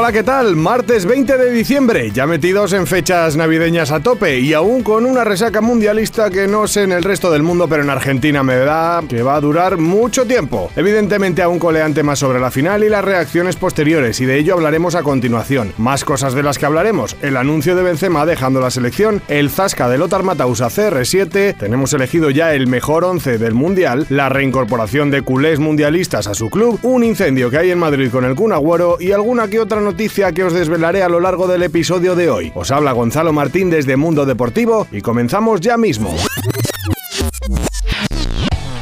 Hola, ¿qué tal? Martes 20 de diciembre, ya metidos en fechas navideñas a tope y aún con una resaca mundialista que no sé en el resto del mundo, pero en Argentina me da que va a durar mucho tiempo. Evidentemente aún coleante más sobre la final y las reacciones posteriores y de ello hablaremos a continuación. Más cosas de las que hablaremos, el anuncio de Benzema dejando la selección, el zasca de Lothar Matthaus a CR7, tenemos elegido ya el mejor 11 del mundial, la reincorporación de culés mundialistas a su club, un incendio que hay en Madrid con el Kun y alguna que otra noticia que os desvelaré a lo largo del episodio de hoy. Os habla Gonzalo Martín desde Mundo Deportivo y comenzamos ya mismo.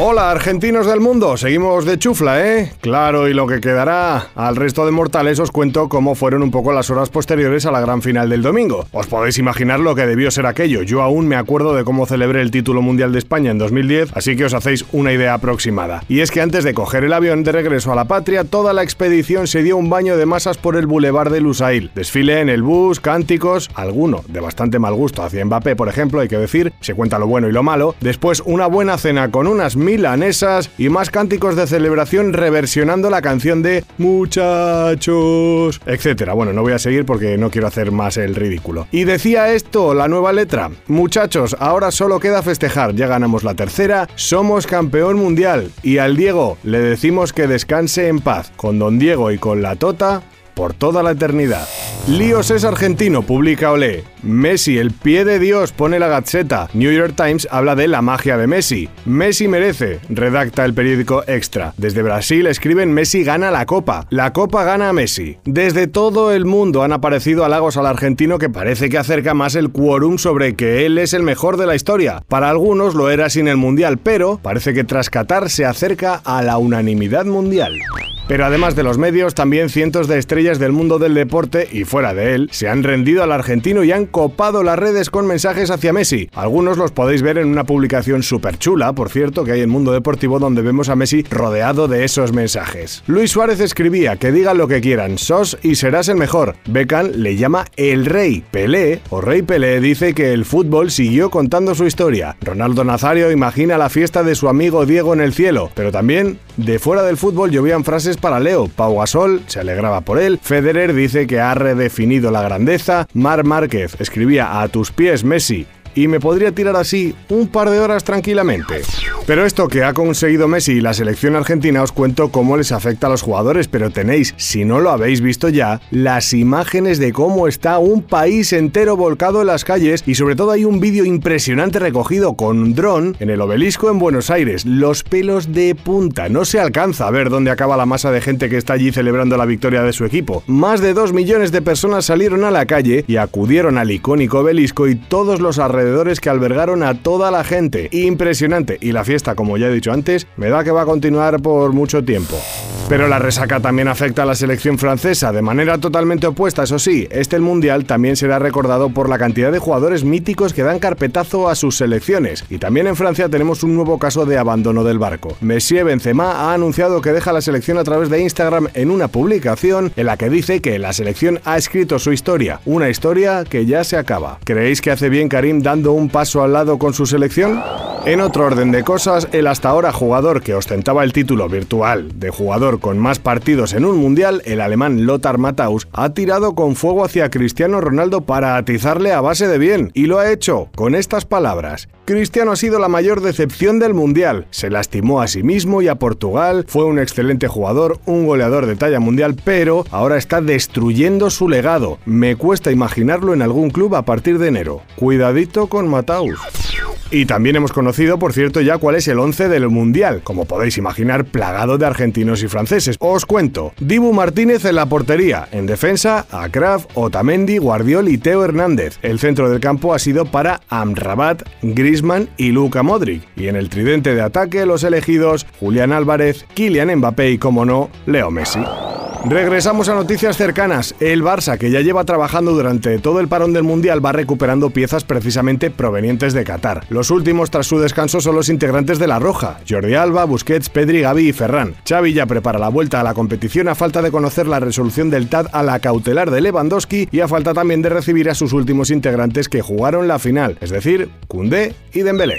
Hola argentinos del mundo, seguimos de chufla, ¿eh? Claro, y lo que quedará. Al resto de mortales os cuento cómo fueron un poco las horas posteriores a la gran final del domingo. Os podéis imaginar lo que debió ser aquello. Yo aún me acuerdo de cómo celebré el título mundial de España en 2010, así que os hacéis una idea aproximada. Y es que antes de coger el avión de regreso a la patria, toda la expedición se dio un baño de masas por el bulevar de Lusail. Desfile en el bus, cánticos, alguno de bastante mal gusto hacia Mbappé, por ejemplo, hay que decir, se cuenta lo bueno y lo malo. Después una buena cena con unas milanesas y más cánticos de celebración reversionando la canción de Muchachos, etcétera. Bueno, no voy a seguir porque no quiero hacer más el ridículo. Y decía esto, la nueva letra. Muchachos, ahora solo queda festejar, ya ganamos la tercera, somos campeón mundial y al Diego le decimos que descanse en paz. Con Don Diego y con la Tota, por toda la eternidad. Líos es argentino, publica Olé. Messi, el pie de Dios, pone la Gazzetta. New York Times habla de la magia de Messi. Messi merece, redacta el periódico Extra. Desde Brasil escriben Messi gana la copa. La copa gana a Messi. Desde todo el mundo han aparecido halagos al argentino que parece que acerca más el quórum sobre que él es el mejor de la historia. Para algunos lo era sin el mundial, pero parece que tras Qatar se acerca a la unanimidad mundial. Pero además de los medios, también cientos de estrellas del mundo del deporte y fuera de él se han rendido al argentino y han copado las redes con mensajes hacia Messi. Algunos los podéis ver en una publicación súper chula, por cierto, que hay en Mundo Deportivo donde vemos a Messi rodeado de esos mensajes. Luis Suárez escribía que digan lo que quieran, sos y serás el mejor. Beckham le llama el rey. Pelé, o rey Pelé, dice que el fútbol siguió contando su historia. Ronaldo Nazario imagina la fiesta de su amigo Diego en el cielo, pero también de fuera del fútbol llovían frases para Leo. Pau Gasol se alegraba por él. Federer dice que ha redefinido la grandeza. Mar Márquez escribía a tus pies Messi y me podría tirar así un par de horas tranquilamente. Pero esto que ha conseguido Messi y la selección argentina os cuento cómo les afecta a los jugadores, pero tenéis, si no lo habéis visto ya, las imágenes de cómo está un país entero volcado en las calles y sobre todo hay un vídeo impresionante recogido con un dron en el obelisco en Buenos Aires. Los pelos de punta, no se alcanza a ver dónde acaba la masa de gente que está allí celebrando la victoria de su equipo. Más de dos millones de personas salieron a la calle y acudieron al icónico obelisco y todos los alrededores que albergaron a toda la gente. Impresionante. Y la fiesta, como ya he dicho antes, me da que va a continuar por mucho tiempo. Pero la resaca también afecta a la selección francesa, de manera totalmente opuesta, eso sí, este Mundial también será recordado por la cantidad de jugadores míticos que dan carpetazo a sus selecciones. Y también en Francia tenemos un nuevo caso de abandono del barco. Messi Benzema ha anunciado que deja la selección a través de Instagram en una publicación en la que dice que la selección ha escrito su historia, una historia que ya se acaba. ¿Creéis que hace bien Karim dando un paso al lado con su selección? En otro orden de cosas, el hasta ahora jugador que ostentaba el título virtual de jugador con más partidos en un mundial, el alemán Lothar Matthaus, ha tirado con fuego hacia Cristiano Ronaldo para atizarle a base de bien, y lo ha hecho con estas palabras. Cristiano ha sido la mayor decepción del mundial, se lastimó a sí mismo y a Portugal, fue un excelente jugador, un goleador de talla mundial, pero ahora está destruyendo su legado. Me cuesta imaginarlo en algún club a partir de enero. Cuidadito con Matthaus. Y también hemos conocido, por cierto, ya cuál es el 11 del Mundial, como podéis imaginar, plagado de argentinos y franceses. Os cuento. Dibu Martínez en la portería, en defensa, Akraf, Otamendi, Guardiol y Teo Hernández. El centro del campo ha sido para Amrabat, Grisman y Luka Modric. Y en el tridente de ataque, los elegidos Julián Álvarez, Kylian Mbappé y, como no, Leo Messi. Regresamos a noticias cercanas. El Barça, que ya lleva trabajando durante todo el parón del Mundial, va recuperando piezas precisamente provenientes de Qatar. Los últimos tras su descanso son los integrantes de La Roja, Jordi Alba, Busquets, Pedri, Gavi y Ferran. Xavi ya prepara la vuelta a la competición a falta de conocer la resolución del TAD a la cautelar de Lewandowski y a falta también de recibir a sus últimos integrantes que jugaron la final, es decir, Koundé y Dembélé.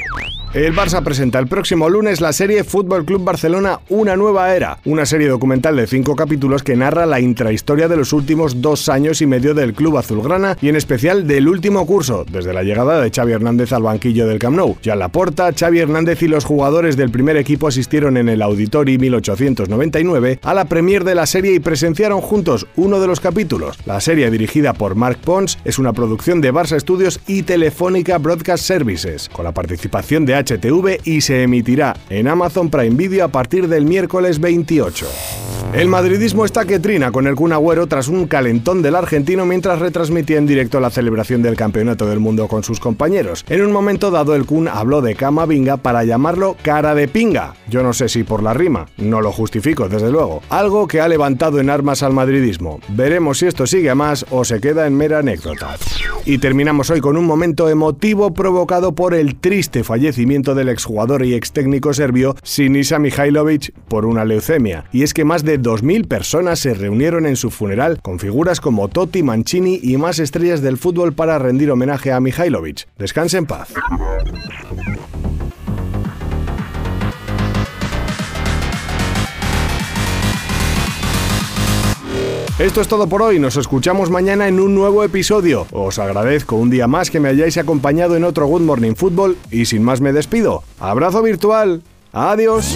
El Barça presenta el próximo lunes la serie Fútbol Club Barcelona Una nueva era, una serie documental de cinco capítulos que narra la intrahistoria de los últimos dos años y medio del club azulgrana y en especial del último curso, desde la llegada de Xavi Hernández al banquillo del Camp Nou. Ya la porta, Xavi Hernández y los jugadores del primer equipo asistieron en el Auditori 1899 a la premier de la serie y presenciaron juntos uno de los capítulos. La serie dirigida por Mark Pons es una producción de Barça Studios y Telefónica Broadcast Services, con la participación de HTV y se emitirá en Amazon Prime Video a partir del miércoles 28. El madridismo está que trina con el Kun Agüero tras un calentón del argentino mientras retransmitía en directo la celebración del Campeonato del Mundo con sus compañeros. En un momento dado el Kun habló de Camavinga para llamarlo cara de pinga. Yo no sé si por la rima, no lo justifico desde luego. Algo que ha levantado en armas al madridismo. Veremos si esto sigue a más o se queda en mera anécdota. Y terminamos hoy con un momento emotivo provocado por el triste fallecimiento del exjugador y ex técnico serbio Sinisa Mihailovic por una leucemia. Y es que más de 2.000 personas se reunieron en su funeral con figuras como Totti, Mancini y más estrellas del fútbol para rendir homenaje a Mihailovic. Descanse en paz. Esto es todo por hoy, nos escuchamos mañana en un nuevo episodio. Os agradezco un día más que me hayáis acompañado en otro Good Morning Football y sin más me despido. Abrazo virtual. Adiós.